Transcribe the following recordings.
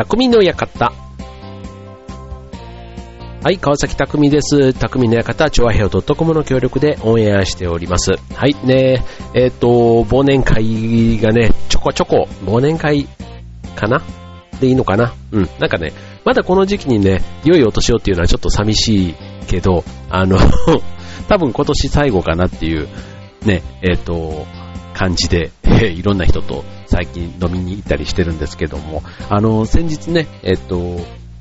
匠の館。はい、川崎匠です。匠の館、超和平洋 .com の協力でオンエアしております。はい、ねえっ、と、忘年会がね、ちょこちょこ、忘年会かな？でいいのかな？うん、なんかね、まだこの時期にね、良いお年をっていうのはちょっと寂しいけど、あの、多分今年最後かなっていう、ね、えっ、と、感じで、いろんな人と最近飲みに行ったりしてるんですけども、あの、先日ね、えっ、と、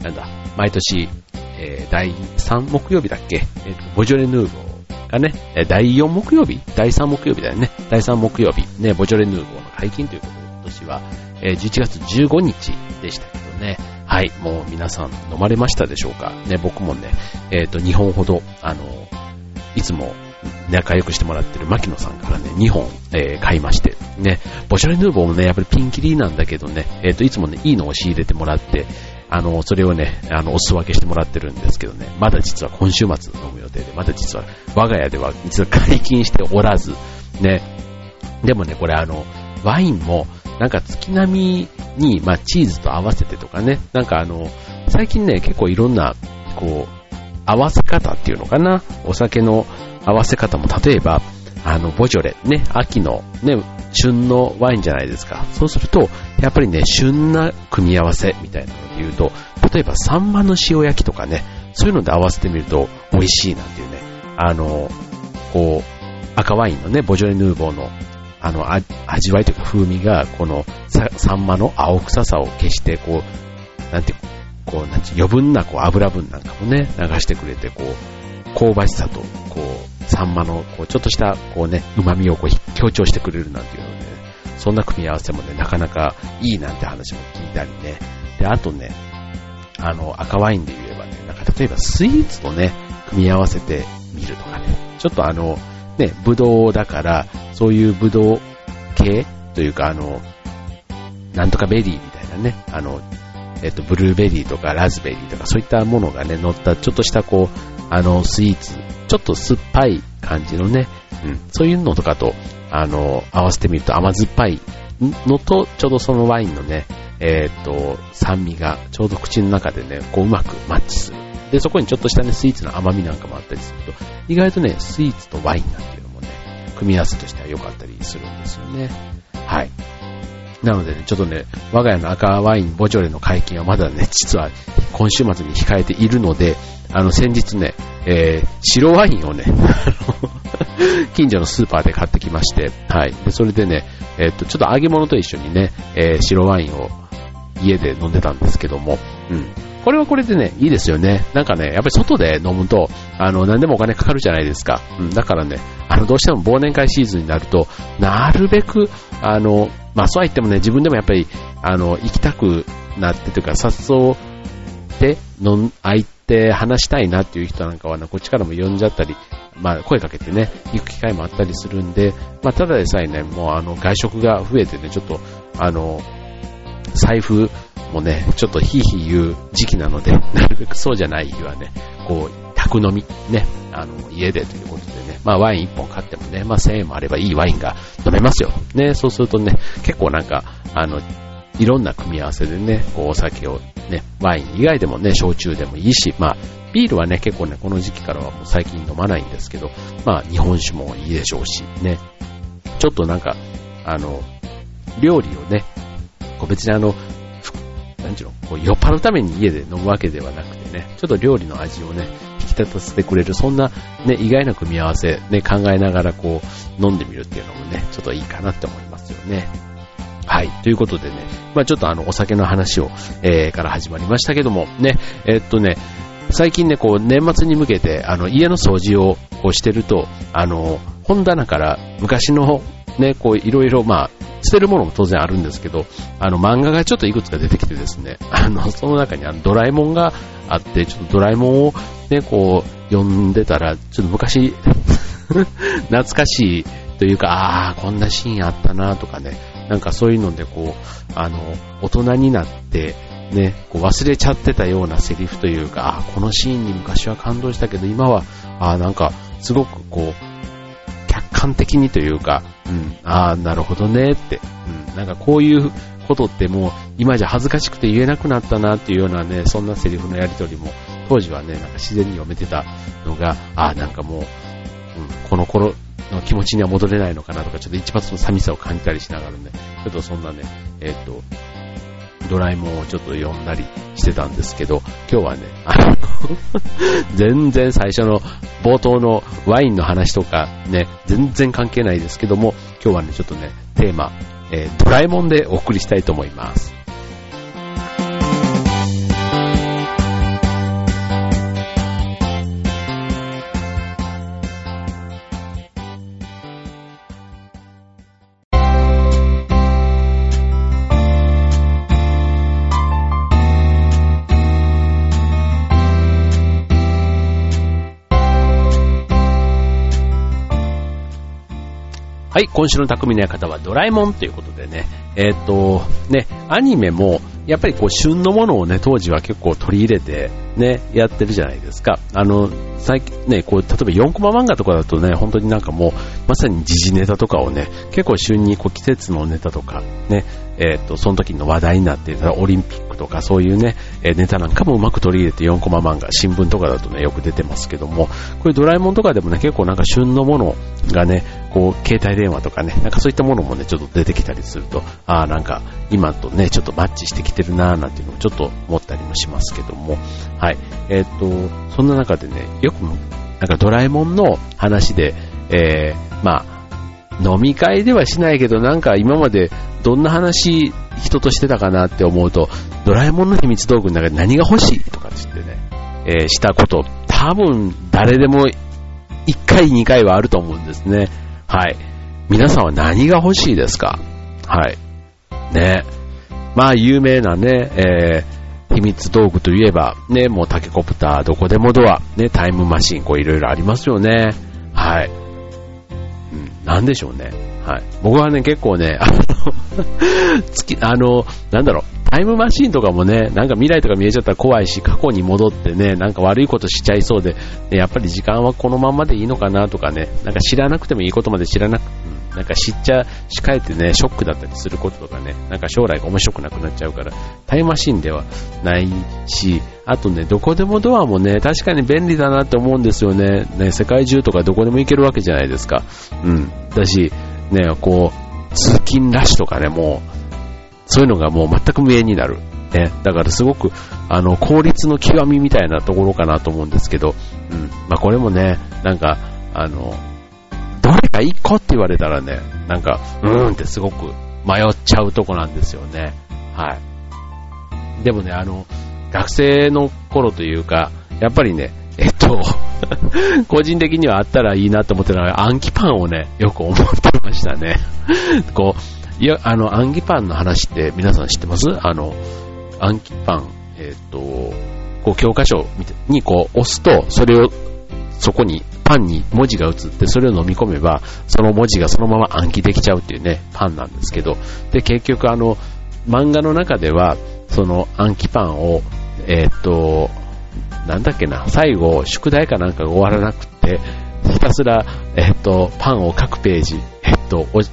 なんだ、毎年、えー第3木曜日だっけ、えっ、と、ボジョレ・ヌーボーがね、え第4木曜日？第3木曜日だよね。第3木曜日、ね、ボジョレ・ヌーボーの解禁ということで、今年は、えー11月15日でしたけどね。はい、もう皆さん飲まれましたでしょうか？ね、僕もね、えっ、と、2本ほど、あの、いつも仲良くしてもらってる牧野さんからね、2本、えー買いまして、ね、ボジョレ・ヌーボーもね、やっぱりピンキリなんだけどね、えっ、と、いつもね、いいのを仕入れてもらって、あの、それをね、あの、お裾分けしてもらってるんですけどね、まだ実は今週末飲む予定で、まだ実は我が家では実は解禁しておらず、ね、でもね、これあの、ワインも、なんか月並みに、まあ、チーズと合わせてとかね、なんかあの、最近ね、結構いろんな、こう、合わせ方っていうのかな、お酒の合わせ方も、例えば、あの、ボジョレ、ね、秋の、ね、旬のワインじゃないですか。そうすると、やっぱりね、旬な組み合わせみたいなので言うと、例えば、サンマの塩焼きとかね、そういうので合わせてみると美味しいなんていうね、あの、こう、赤ワインのね、ボジョレ・ヌーボーの、あの、味わいというか風味が、このサ、サンマの青臭さを消して、こう、なんていうこう、なんていう余分なこう油分なんかもね、流してくれて、こう、香ばしさと、こう、サンマの、こう、ちょっとした、こうね、旨味をこう、強調してくれるなんていうので、ね、そんな組み合わせもね、なかなかいいなんて話も聞いたりね。で、あとね、あの、赤ワインで言えばね、なんか例えばスイーツとね、組み合わせてみるとかね、ちょっとあの、ね、ブドウだから、そういうブドウ系というか、あの、なんとかベリーみたいなね、あの、えっと、ブルーベリーとかラズベリーとかそういったものがね、乗ったちょっとしたこう、あの、スイーツ、ちょっと酸っぱい感じのね、うん、そういうのとかと、あの、合わせてみると甘酸っぱいのと、ちょうどそのワインのね、えっと、酸味がちょうど口の中でね、こううまくマッチする。で、そこにちょっとしたね、スイーツの甘みなんかもあったりすると、意外とね、スイーツとワインなんていうのもね、組み合わせとしては良かったりするんですよね。はい。なのでね、ちょっとね、我が家の赤ワインボジョレの解禁はまだね、実は今週末に控えているので、あの、先日ね、えー、白ワインをね、近所のスーパーで買ってきまして、はい。で、それでね、えっと、ちょっと揚げ物と一緒にね、えー白ワインを家で飲んでたんですけども、うん。これはこれでね、いいですよね。なんかね、やっぱり外で飲むと、あの、何でもお金かかるじゃないですか。うん。だからね、あの、どうしても忘年会シーズンになると、なるべく、あの、まあ、そうは言ってもね、自分でもやっぱり、あの、行きたくなってというか、誘って、飲ん、相手話したいなっていう人なんかはね、こっちからも呼んじゃったり、まあ、声かけてね、行く機会もあったりするんで、まあ、ただでさえね、もうあの、外食が増えてね、ちょっと、あの、財布もうね、ちょっとヒーヒー言う時期なので、なるべくそうじゃない日はね、こう、宅飲み、ね、あの、家でということでね、まあワイン1本買ってもね、まあ1000円もあればいいワインが飲めますよ。ね、そうするとね、結構なんか、あの、いろんな組み合わせでね、こうお酒をね、ワイン以外でもね、焼酎でもいいし、まあ、ビールはね、結構ね、この時期からはもう最近飲まないんですけど、まあ、日本酒もいいでしょうし、ね、ちょっとなんか、あの、料理をね、こう別にあの、なんちゅうの、こう酔っ払うために家で飲むわけではなくてね、ちょっと料理の味をね、引き立たせてくれる、そんなね、意外な組み合わせ、ね、考えながらこう、飲んでみるっていうのもね、ちょっといいかなって思いますよね。はい。ということでね、まあちょっとあの、お酒の話を、えー、から始まりましたけども、ね、えーっとね、最近ね、こう、年末に向けて、あの、家の掃除を、こうしてると、あの、本棚から昔の、ね、こう、いろいろ、まあ、捨てるものも当然あるんですけど、あの、漫画がちょっといくつか出てきてですね、あの、その中にあの、ドラえもんがあって、ちょっとドラえもんをね、こう、読んでたら、ちょっと昔、懐かしいというか、ああ、こんなシーンあったなとかね、なんかそういうので、こう、あの、大人になって、ね、こう忘れちゃってたようなセリフというか、あこのシーンに昔は感動したけど、今は、あーなんか、すごくこう、客観的にというか、うん、ああ、なるほどねって、うん、なんかこういうことってもう今じゃ恥ずかしくて言えなくなったなっていうようなね、そんなセリフのやりとりも当時はね、なんか自然に読めてたのが、ああ、なんかもう、うん、この頃の気持ちには戻れないのかなとか、ちょっと一発の寂しさを感じたりしながらね、ちょっとそんなね、えっ、と、ドラえもんをちょっと読んだりしてたんですけど、今日はね、あの 全然最初の冒頭のワインの話とかね、全然関係ないですけども、今日はね、ちょっとね、テーマ、えー、ドラえもんでお送りしたいと思います。はい、今週の匠の館はドラえもんということでね、えっ、と、ね、アニメも、やっぱりこう、旬のものをね、当時は結構取り入れて、ね、やってるじゃないですか。あの、最近ね、こう、例えば4コマ漫画とかだとね、本当になんかもう、まさに時事ネタとかをね、結構旬にこう季節のネタとか、ね、えっ、ー、と、その時の話題になっていたオリンピックとかそういうね、えネタなんかもうまく取り入れて4コマ漫画、新聞とかだとね、よく出てますけども、こういうドラえもんとかでもね、結構なんか旬のものがね、こう、携帯電話とかね、なんかそういったものもね、ちょっと出てきたりすると、ああ、なんか今とね、ちょっとマッチしてきてるなーなんていうのをちょっと思ったりもしますけども、はい。えっ、と、そんな中でね、よく、なんかドラえもんの話で、えー、まあ、飲み会ではしないけど、なんか今までどんな話人としてたかなって思うと、ドラえもんの秘密道具の中で何が欲しいとかって言ってね、えー、したこと、多分誰でも1回2回はあると思うんですね。はい。皆さんは何が欲しいですか？はい。ね。まあ有名なね、えー、秘密道具といえば、ね、もうタケコプター、どこでもドア、ね、タイムマシン、こういろいろありますよね。はい。うんなんでしょうね。はい。僕はね、結構ね、あの月、あの、なんだろう、タイムマシンとかもね、なんか未来とか見えちゃったら怖いし、過去に戻ってね、なんか悪いことしちゃいそうで、やっぱり時間はこのままでいいのかなとかね、なんか知らなくてもいいことまで知らなく、なんか知っちゃ、しかえてね、ショックだったりすることとかね、なんか将来が面白くなくなっちゃうから、タイムマシンではないし、あとね、どこでもドアもね、確かに便利だなって思うんですよね。ね、世界中とかどこでも行けるわけじゃないですか。うん。だし、ね、こう、通勤ラッシュとかね、もう、そういうのがもう全く無縁になる。ね。だからすごく、あの、効率の極みみたいなところかなと思うんですけど、うん。まあこれもね、なんか、あの、どれか一個って言われたらね、なんか、うーんってすごく迷っちゃうとこなんですよね。はい。でもね、あの、学生の頃というか、やっぱりね、と、個人的にはあったらいいなと思ってたのは、暗記パンをね、よく思ってましたね。こう、いや、あの、暗記パンの話って皆さん知ってます？あの、暗記パン、えっと、こう、教科書にこう、押すと、それを、そこに、パンに文字が映って、それを飲み込めば、その文字がそのまま暗記できちゃうっていうね、パンなんですけど、で、結局あの、漫画の中では、その暗記パンをえー、と、なんだっけな、最後、宿題かなんかが終わらなくて、ひたすら、え、っと、パンを各ページ、え、っと、押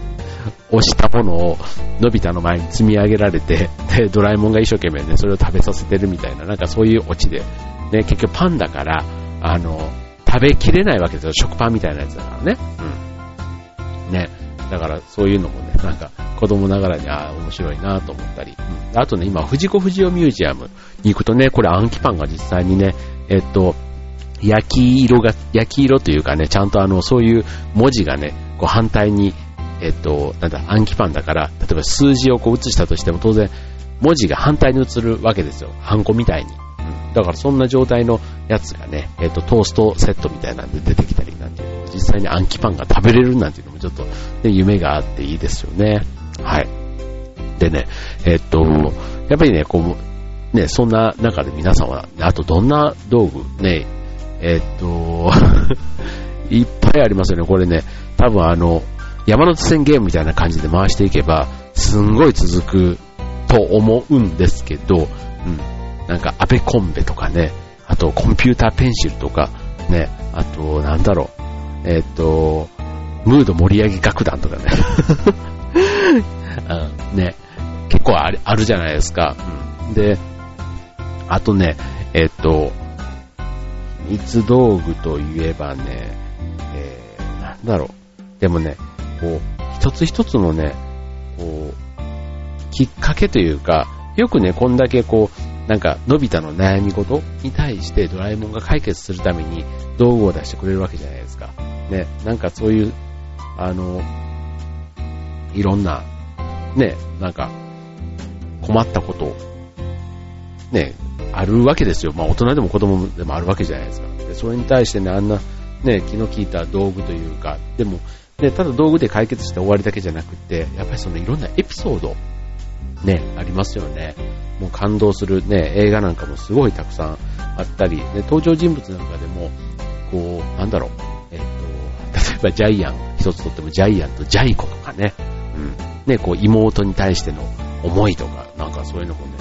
したものを、のび太の前に積み上げられて、で、ドラえもんが一生懸命ね、それを食べさせてるみたいな、なんかそういうオチで、ね、結局パンだから、あの、食べきれないわけですよ、食パンみたいなやつだからね。うん。ね。だからそういうのもね、なんか子供ながらにああ面白いなと思ったり、うん、あとね、今、藤子不二雄ミュージアムに行くとね、これ暗記パンが実際にね、えっと、焼き色が、焼き色というかね、ちゃんとあの、そういう文字がね、こう反対に、えっと、なんだ、暗記パンだから、例えば数字をこう写したとしても当然、文字が反対に映るわけですよ。ハンコみたいに。うん、だからそんな状態のやつがね、えっと、トーストセットみたいなんで出てきたりなんていう実際に暗記パンが食べれるなんていうのもちょっと、ね、夢があっていいですよね。はい。でね、えっと、やっぱりね、こう、ね、そんな中で皆さんは、あとどんな道具、ね、えっと、いっぱいありますよね。これね、多分あの、山手線ゲームみたいな感じで回していけば、すんごい続くと思うんですけど、うん。なんか、アベコンベとかね、あとコンピューターペンシルとか、ね、あと、なんだろう、えっ、と、ムード盛り上げ楽団とかね。うん、ね、結構あるあるじゃないですか。うん、で、あとね、えっと、秘密道具といえばね、えー、なんだろう。でもね、こう、一つ一つのね、こう、きっかけというか、よくね、こんだけこう、なんか、のび太の悩み事に対してドラえもんが解決するために道具を出してくれるわけじゃない。ね、なんかそういう、あの、いろんな、ね、なんか、困ったこと、ね、あるわけですよ。まあ大人でも子供でもあるわけじゃないですか。でそれに対してね、あんな、ね、気の利いた道具というか、でも、ね、ただ道具で解決して終わりだけじゃなくて、やっぱりそのいろんなエピソード、ね、ありますよね。もう感動するね、映画なんかもすごいたくさんあったり、ね、登場人物なんかでも、こう、なんだろう、えっと、例えばジャイアン、一つとってもジャイアンとジャイコとかね、うん、ね、こう妹に対しての思いとか、なんかそういうのもね、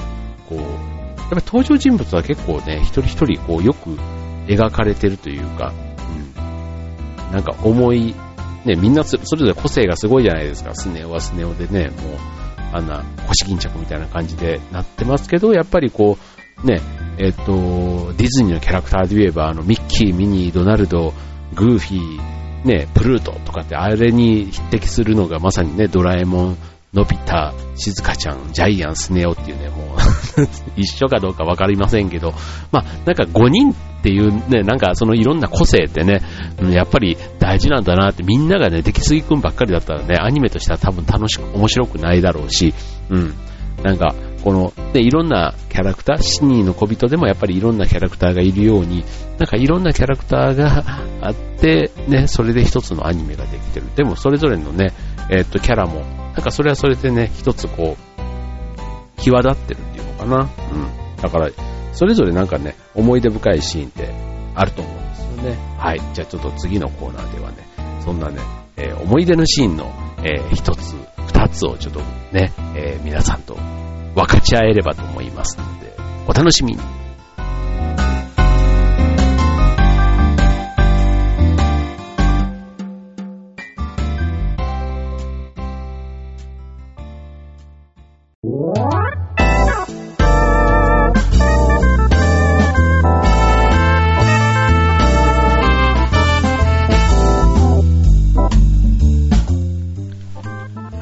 こう、やっぱり登場人物は結構ね、一人一人こうよく描かれてるというか、うん、なんか思い、ね、みんなそれぞれ個性がすごいじゃないですか。スネ夫はスネ夫でね、もう、あんな腰巾着みたいな感じでなってますけど、やっぱりこう、ね、えっと、ディズニーのキャラクターで言えば、あの、ミッキー、ミニー、ドナルド、グーフィー、ね、プルートとかってあれに匹敵するのがまさにね、ドラえもん、のび太、しずかちゃん、ジャイアン、スネ夫っていうね、もう 一緒かどうかわかりませんけど、まあ、なんか5人っていうね、なんかそのいろんな個性ってね、やっぱり大事なんだなってみんながね、出来すぎくんばっかりだったらね、アニメとしては多分楽しく、面白くないだろうし、うん、なんか、この、で、いろんなキャラクター、シニーの小人でもやっぱりいろんなキャラクターがいるように、なんかいろんなキャラクターが あって、ね、それで一つのアニメができてる。でもそれぞれのね、えー、っと、キャラも、なんかそれはそれでね、一つこう、際立ってるっていうのかな。うん。だから、それぞれなんかね、思い出深いシーンってあると思うんですよね。はい。じゃあちょっと次のコーナーではね、そんなね、えー、思い出のシーンの、えー、一つ、二つをちょっとね、えー、皆さんと分かち合えればと思いますので、お楽しみに。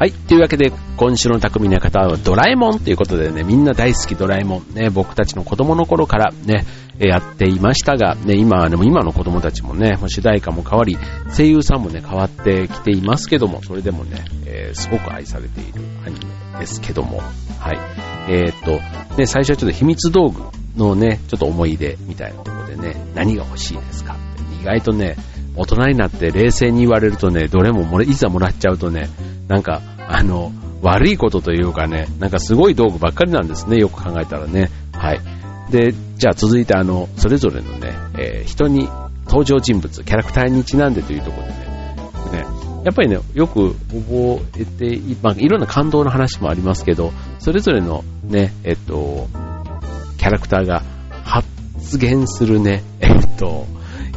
はい。というわけで、今週の匠の方はドラえもんということでね、みんな大好きドラえもん。ね、僕たちの子供の頃からね、やっていましたが、ね、今、でも今の子供たちもね、主題歌も変わり、声優さんもね、変わってきていますけども、それでもね、えー、すごく愛されているアニメですけども、はい。えー、っと、ね、最初はちょっと秘密道具のね、ちょっと思い出みたいなところでね、何が欲しいですか？意外とね、大人になって冷静に言われるとね、どれももれ、いざもらっちゃうとね、なんか、あの、悪いことというかね、なんかすごい道具ばっかりなんですね、よく考えたらね。はい。で、じゃあ続いてあの、それぞれのね、えー、人に登場人物、キャラクターにちなんでというところでね、ねやっぱりね、よく覚えて、まあ、いろんな感動の話もありますけど、それぞれのね、えっと、キャラクターが発言するね、えっと、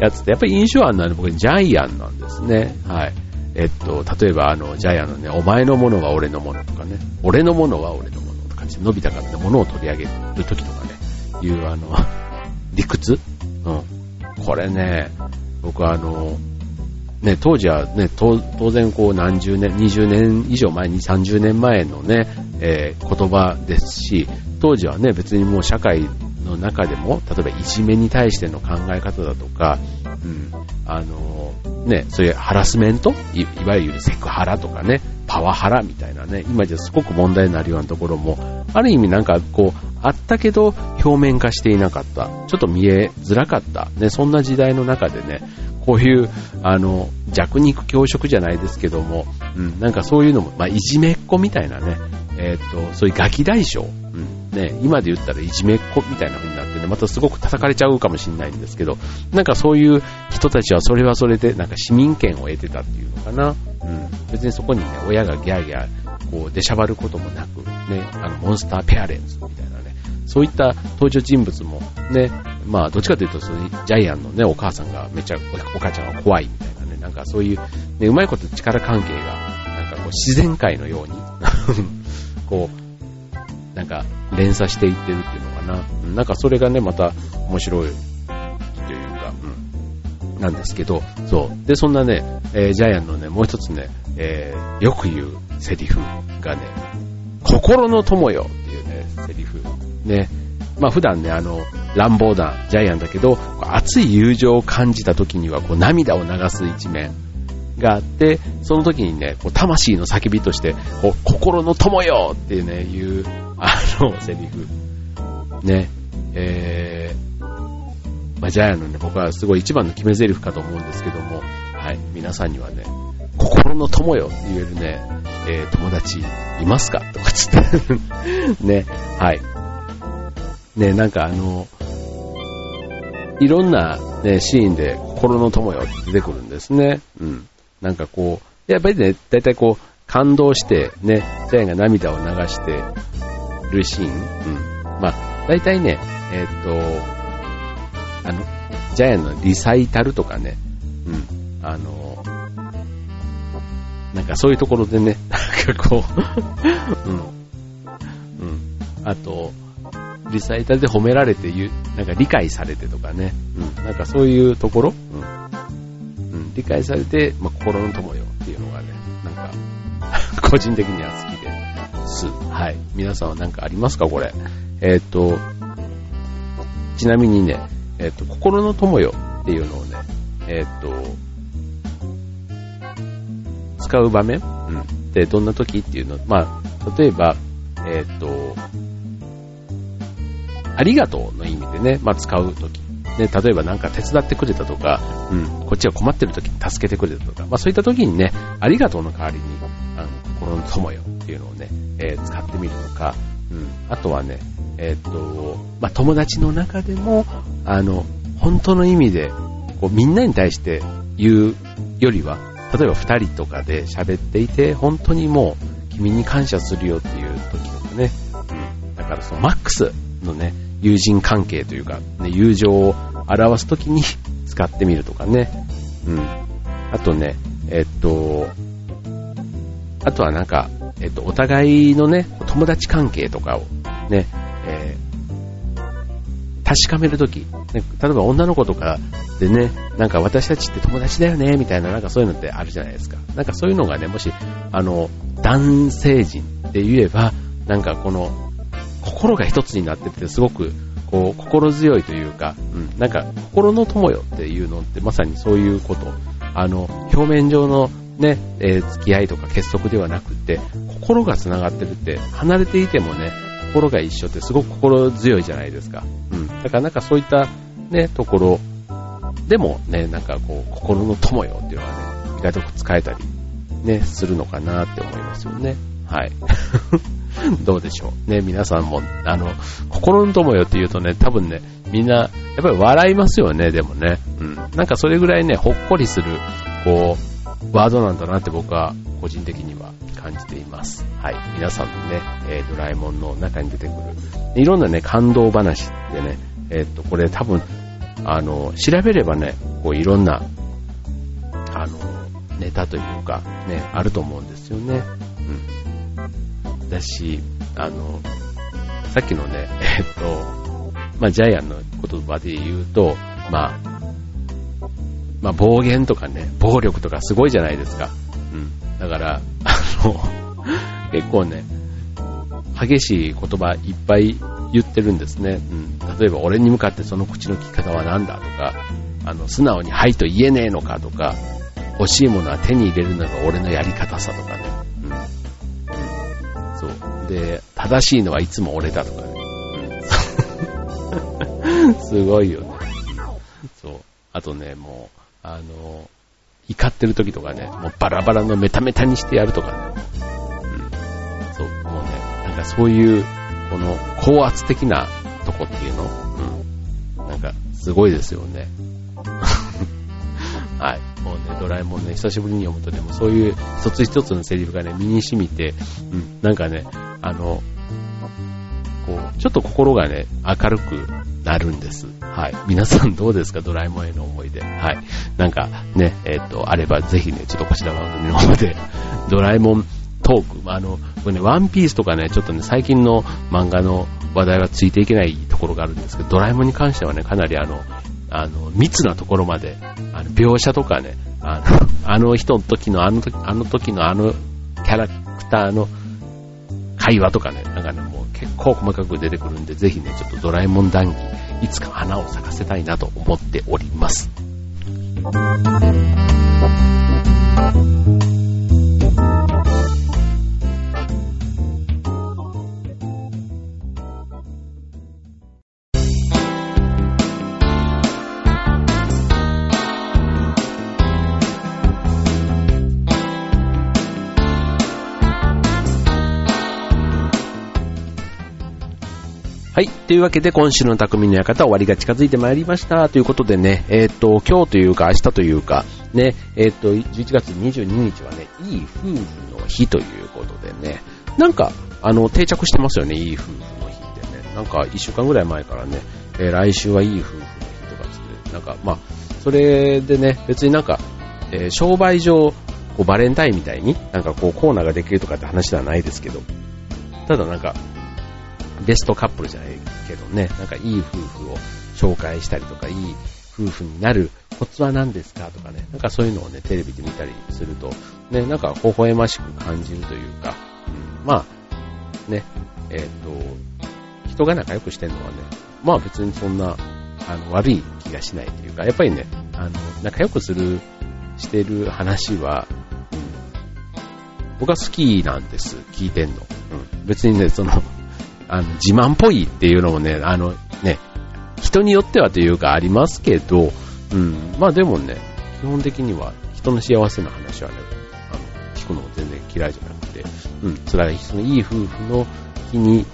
やつって、やっぱり印象あるのは僕、ジャイアンなんですね。はい。えっと、例えばあの、ジャイアンのね、お前のものは俺のものとかね、俺のものは俺のものとか、伸びたからね、ものを取り上げる時とかね、いうあの、理屈？うん。これね、僕はあの、ね、当時はね、当然こう何十年、20年以上前に30年前のね、えー、言葉ですし、当時はね、別にもう社会の中でも、例えばいじめに対しての考え方だとか、うん、あのね、そういうハラスメント？い、わゆるセクハラとかね、パワハラみたいなね、今じゃすごく問題になるようなところも、ある意味なんかこう、あったけど表面化していなかった、ちょっと見えづらかった、ね、そんな時代の中でね、こういう、あの、弱肉強食じゃないですけども、うん、なんかそういうのも、まあ、いじめっ子みたいなね、えっ、と、そういうガキ大将、ね、今で言ったらいじめっ子みたいな風になってね、またすごく叩かれちゃうかもしれないんですけど、なんかそういう人たちはそれはそれで、なんか市民権を得てたっていうのかな。うん。別にそこにね、親がギャーギャー、こう、出しゃばることもなく、ね、あの、モンスターペアレンツみたいなね、そういった登場人物もね、まあ、どっちかというと、ジャイアンのね、お母さんがめちゃ、お母ちゃんが怖いみたいな、ね、なんかそういう、ね、うまいこと力関係が、なんかこう自然界のように こう、なんか連鎖していってるっていうのかな。なんかそれがね、また面白いというか、うん、なんですけど、そう。で、そんなね、えー、ジャイアンのね、もう一つね、えー、よく言うセリフがね、心の友よっていうね、セリフ。ね。まあ普段ね、あの、乱暴なジャイアンだけど、熱い友情を感じた時には、こう涙を流す一面があって、その時にね、こう魂の叫びとして、こう心の友よっていうね、いう、あの、セリフ。ね。えー、まあ、ジャイアンのね、僕はすごい一番の決め台詞かと思うんですけども、はい、皆さんにはね、心の友よって言えるね、えー、友達いますかとかつって ね、はい。ね、なんかあの、いろんな、ね、シーンで心の友よって出てくるんですね。うん。なんかこう、やっぱりね、だいたいこう、感動して、ね、ジャイアンが涙を流してるシーン。うん。まあ、だいたいね、えー、っと、あの、ジャイアンのリサイタルとかね、うん。あの、なんかそういうところでね、なんかこう うん。うん。あと、リサイタルで褒められて言う、なんか理解されてとかね、うん。なんかそういうところ、うん。理解されて、まあ、心の友よっていうのがね、なんか、個人的には好きです。はい。皆さんは何かありますかこれ？えっ、ー、と、ちなみにね、えっ、ー、と、心の友よっていうのをね、えっ、ー、と、使う場面、うん、でどんな時っていうの、まあ、例えば、えっ、と、ありがとうの意味でね、まあ、使う時。ね、例えばなんか手伝ってくれたとか、うん、こっちが困ってる時に助けてくれたとか、まあそういった時にね、ありがとうの代わりに、あの、心の友よっていうのをね、えー、使ってみるとか、うん、あとはね、えー、っと、まあ友達の中でも、あの、本当の意味で、こうみんなに対して言うよりは、例えば二人とかで喋っていて、本当にもう君に感謝するよっていう時とかね、うん、だからそのマックスのね、友人関係というか、ね、友情を表す時に 使ってみるとかね、うん。あとね、えっと、あとはなんか、えっと、お互いのね、友達関係とかをね、えー、確かめるとき、ね、例えば女の子とかでね、なんか私たちって友達だよね、みたいな、なんかそういうのってあるじゃないですか。なんかそういうのがね、もし、あの、男性陣って言えば、なんかこの、心が一つになってて、すごく、こう、心強いというか、うん、なんか、心の友よっていうのって、まさにそういうこと。あの、表面上のね、えー、付き合いとか結束ではなくて、心が繋がってるって、離れていてもね、心が一緒ってすごく心強いじゃないですか。うん。だからなんかそういったね、ところでもね、なんかこう、心の友よっていうのはね、意外と使えたりね、するのかなって思いますよね。はい。どうでしょう。ね、皆さんも、あの、心の友よって言うとね、多分ね、みんな、やっぱり笑いますよね、でもね。うん。なんかそれぐらいね、ほっこりする、こう、ワードなんだなって僕は個人的には感じています。はい。皆さんのね、えー、ドラえもんの中に出てくる、いろんなね、感動話ってね、えー、っと、これ多分、あの、調べればね、こういろんな、あの、ネタというか、ね、あると思うんですよね。うん。だし、あの、さっきのね、えっと、まあ、ジャイアンの言葉で言うと、まあ、まあ、暴言とかね、暴力とかすごいじゃないですか。うん。だから、あの、結構ね、激しい言葉いっぱい言ってるんですね。うん。例えば、俺に向かってその口の利き方は何だとか、あの、素直にはいと言えねえのかとか、欲しいものは手に入れるのが俺のやり方さとか。で、正しいのはいつも俺だとかね。すごいよね。そう。あとね、もう、あの、怒ってる時とかね、もうバラバラのメタメタにしてやるとかね。うん。そう、もうね、なんかそういう、この高圧的なとこっていうの？うん。なんか、すごいですよね。はい。もうね、ドラえもんね、久しぶりに読むとね、もうそういう一つ一つのセリフがね、身に染みて、うん、なんかね、あの、こう、ちょっと心がね、明るくなるんです。はい。皆さんどうですか？ドラえもんへの思い出。はい。なんかね、えっ、と、あればぜひね、ちょっとこちら番組の方で、ドラえもんトーク、あの、これね、ワンピースとかね、ちょっとね、最近の漫画の話題はついていけないところがあるんですけど、ドラえもんに関してはね、かなりあの、あの、密なところまで、あの、描写とかね、あの、あの人の時の、あの時、あの時のあのキャラクターの会話とかね、なんかね、もう結構細かく出てくるんで、ぜひね、ちょっとドラえもん談義、いつか花を咲かせたいなと思っております。はい。というわけで、今週の匠の館終わりが近づいてまいりました。ということでね、えっ、と、今日というか明日というか、ね、えっ、と、11月22日はね、いい夫婦の日ということでね、なんか、あの、定着してますよね、いい夫婦の日ってね。なんか、1週間ぐらい前からね、えー来週はいい夫婦の日とかつって、なんか、まあ、それでね、別になんか、え商売上、こう、バレンタインみたいに、なんかこう、コーナーができるとかって話ではないですけど、ただなんか、ベストカップルじゃないけどね、なんかいい夫婦を紹介したりとか、いい夫婦になるコツは何ですかとかね、なんかそういうのをね、テレビで見たりすると、ね、なんか微笑ましく感じるというか、うん、まあ、ね、えっ、と、人が仲良くしてるのはね、まあ別にそんな、あの、悪い気がしないというか、やっぱりね、あの、仲良くする、してる話は、うん、僕は好きなんです、聞いてんの。うん、別にね、その、あの、自慢っぽいっていうのもね、あの、ね、人によってはというかありますけど、うん、まあでもね、基本的には人の幸せな話はね、あの、聞くのも全然嫌いじゃなくて、うん、それはそのいい夫婦の日に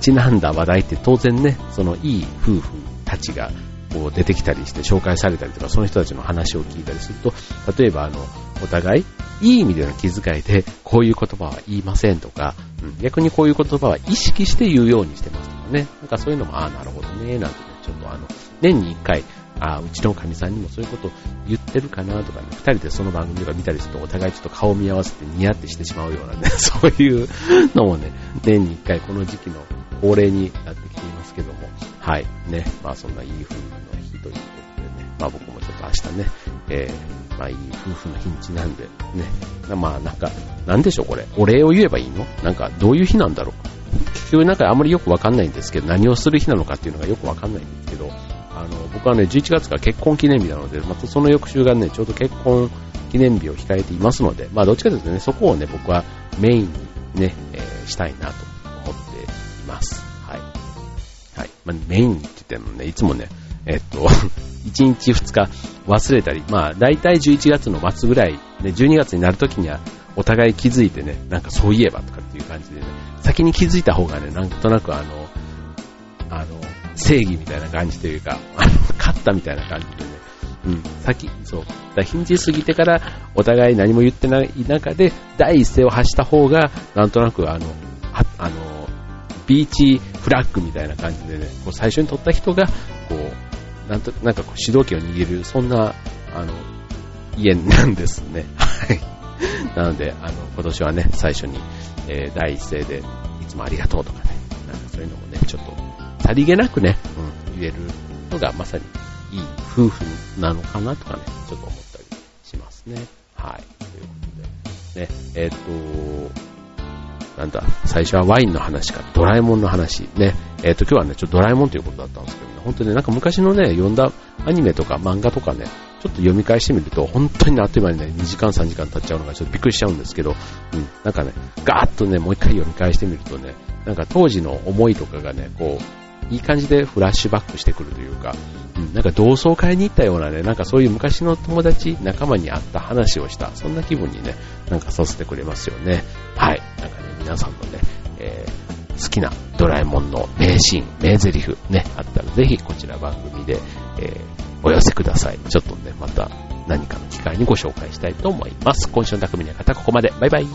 ちなんだ話題って当然ね、そのいい夫婦たちがこう出てきたりして紹介されたりとか、その人たちの話を聞いたりすると、例えばあの、お互い、いい意味での気遣いで、こういう言葉は言いませんとか、うん、逆にこういう言葉は意識して言うようにしてますとかね。なんかそういうのも、ああ、なるほどね、なんてね、ちょっとあの、年に一回、ああ、うちのかみさんにもそういうこと言ってるかなとかね、二人でその番組とか見たりするとお互いちょっと顔見合わせてニヤってしてしまうようなね、そういうのもね、年に一回この時期の恒例になってきていますけども、はい、ね、まあそんないい夫婦の日ということでね、まあ僕もちょっと明日ね、えー、まあいい夫婦の日にちなんで、ね、まあなんか、なんでしょうこれ、お礼を言えばいいの？なんかどういう日なんだろう結局なんかあんまりよくわかんないんですけど、何をする日なのかっていうのがよくわかんないんですけど、あの、僕はね、11月から結婚記念日なので、またその翌週がね、ちょうど結婚記念日を控えていますので、まあどっちかというとね、そこをね、僕はメインにね、えーしたいなと思っています。はい。はい。まあメインって言ってもね、いつもね、えっと、1日2日忘れたり、まあ大体11月の末ぐらい、ね、12月になるときにはお互い気づいてね、なんかそういえばとかっていう感じでね、先に気づいた方がね、なんとなくあの、あの、正義みたいな感じというか、あの、勝ったみたいな感じでね、うん、先、そう。だから日にち過ぎてから、お互い何も言ってない中で、第一声を発した方が、なんとなくあの、はあの、ビーチフラッグみたいな感じでね、こう最初に取った人が、こう、なんと、なんかこう主導権を握る、そんな、あの、家なんですね。はい。なので、あの、今年はね、最初に、えー第一声で、いつもありがとうとかね、なんかそういうのもね、ちょっと、さりげなくね、うん、言えるのがまさにいい夫婦なのかなとかね、ちょっと思ったりしますね。はい。ということで、ね、えーっと、なんだ、最初はワインの話かドラえもんの話。ね。えっ、と、今日はね、ちょっとドラえもんということだったんですけど、本当になんか昔のね、読んだアニメとか漫画とかね、ちょっと読み返してみると、本当にあっという間にね、2時間3時間経っちゃうのがちょっとびっくりしちゃうんですけど、うん、なんかね、ガーッとね、もう一回読み返してみるとね、なんか当時の思いとかがね、こう、いい感じでフラッシュバックしてくるというか、うん、なんか同窓会に行ったようなね、なんかそういう昔の友達、仲間に会った話をした、そんな気分にね、なんかさせてくれますよね。はい。なんかね、皆さんのね、えー好きなドラえもんの名シーン、名台詞ね、あったらぜひこちら番組で、えーお寄せください。ちょっとね、また何かの機会にご紹介したいと思います。今週の匠の方、ここまで。バイバイ。